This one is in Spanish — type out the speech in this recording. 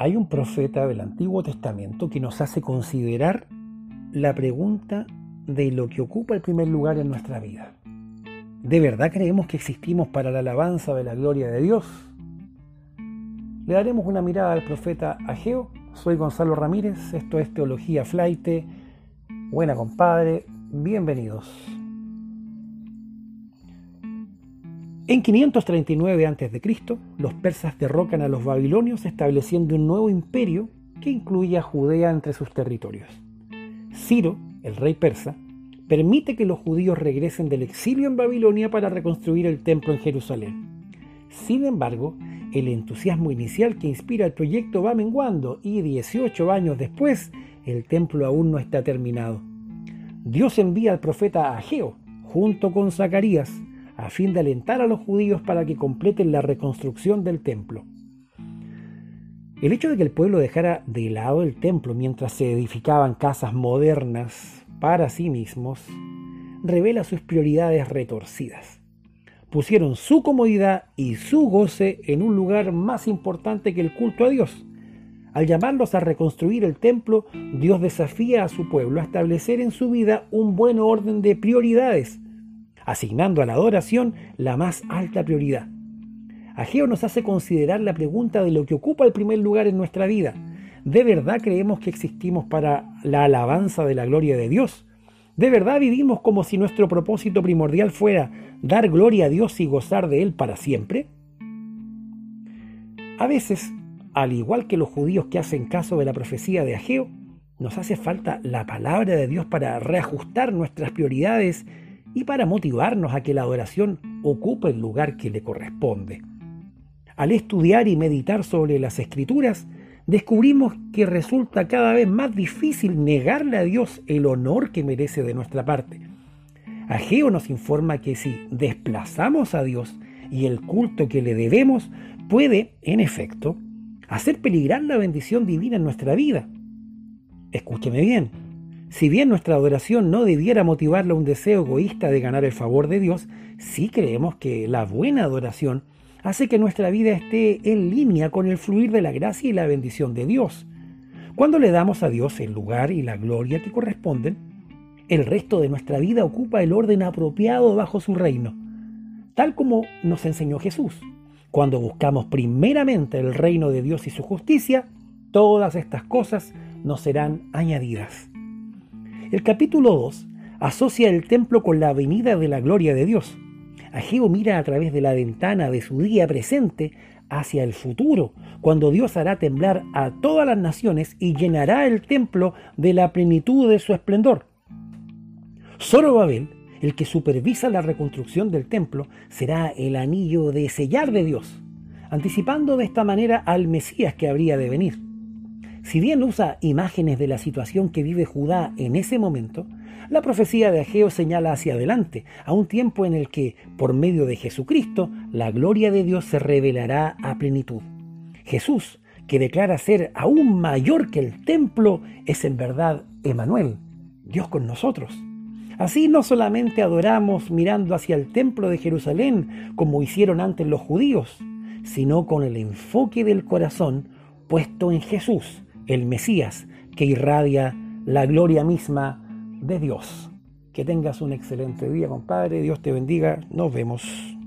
hay un profeta del Antiguo Testamento que nos hace considerar la pregunta de lo que ocupa el primer lugar en nuestra vida. ¿De verdad creemos que existimos para la alabanza de la gloria de Dios? Le daremos una mirada al profeta Ageo. Soy Gonzalo Ramírez, esto es Teología Flaite. Buena compadre, bienvenidos. En 539 a.C., los persas derrocan a los babilonios estableciendo un nuevo imperio que incluye a Judea entre sus territorios. Ciro, el rey persa, permite que los judíos regresen del exilio en Babilonia para reconstruir el templo en Jerusalén. Sin embargo, el entusiasmo inicial que inspira el proyecto va menguando y 18 años después el templo aún no está terminado. Dios envía al profeta Ageo junto con Zacarías a fin de alentar a los judíos para que completen la reconstrucción del templo. El hecho de que el pueblo dejara de lado el templo mientras se edificaban casas modernas para sí mismos revela sus prioridades retorcidas pusieron su comodidad y su goce en un lugar más importante que el culto a Dios. Al llamarlos a reconstruir el templo, Dios desafía a su pueblo a establecer en su vida un buen orden de prioridades, asignando a la adoración la más alta prioridad. Ageo nos hace considerar la pregunta de lo que ocupa el primer lugar en nuestra vida. ¿De verdad creemos que existimos para la alabanza de la gloria de Dios? ¿De verdad vivimos como si nuestro propósito primordial fuera dar gloria a Dios y gozar de Él para siempre? A veces, al igual que los judíos que hacen caso de la profecía de Ageo, nos hace falta la palabra de Dios para reajustar nuestras prioridades y para motivarnos a que la adoración ocupe el lugar que le corresponde. Al estudiar y meditar sobre las escrituras, descubrimos que resulta cada vez más difícil negarle a Dios el honor que merece de nuestra parte. Ageo nos informa que si desplazamos a Dios y el culto que le debemos, puede, en efecto, hacer peligrar la bendición divina en nuestra vida. Escúcheme bien, si bien nuestra adoración no debiera motivarle a un deseo egoísta de ganar el favor de Dios, sí creemos que la buena adoración hace que nuestra vida esté en línea con el fluir de la gracia y la bendición de Dios. Cuando le damos a Dios el lugar y la gloria que corresponden, el resto de nuestra vida ocupa el orden apropiado bajo su reino, tal como nos enseñó Jesús. Cuando buscamos primeramente el reino de Dios y su justicia, todas estas cosas nos serán añadidas. El capítulo 2 asocia el templo con la venida de la gloria de Dios. Ageo mira a través de la ventana de su día presente hacia el futuro, cuando Dios hará temblar a todas las naciones y llenará el templo de la plenitud de su esplendor. Zorobabel, el que supervisa la reconstrucción del templo, será el anillo de sellar de Dios, anticipando de esta manera al Mesías que habría de venir. Si bien usa imágenes de la situación que vive Judá en ese momento, la profecía de Ageo señala hacia adelante, a un tiempo en el que, por medio de Jesucristo, la gloria de Dios se revelará a plenitud. Jesús, que declara ser aún mayor que el templo, es en verdad Emanuel, Dios con nosotros. Así no solamente adoramos mirando hacia el templo de Jerusalén, como hicieron antes los judíos, sino con el enfoque del corazón puesto en Jesús, el Mesías, que irradia la gloria misma de Dios. Que tengas un excelente día, compadre. Dios te bendiga. Nos vemos.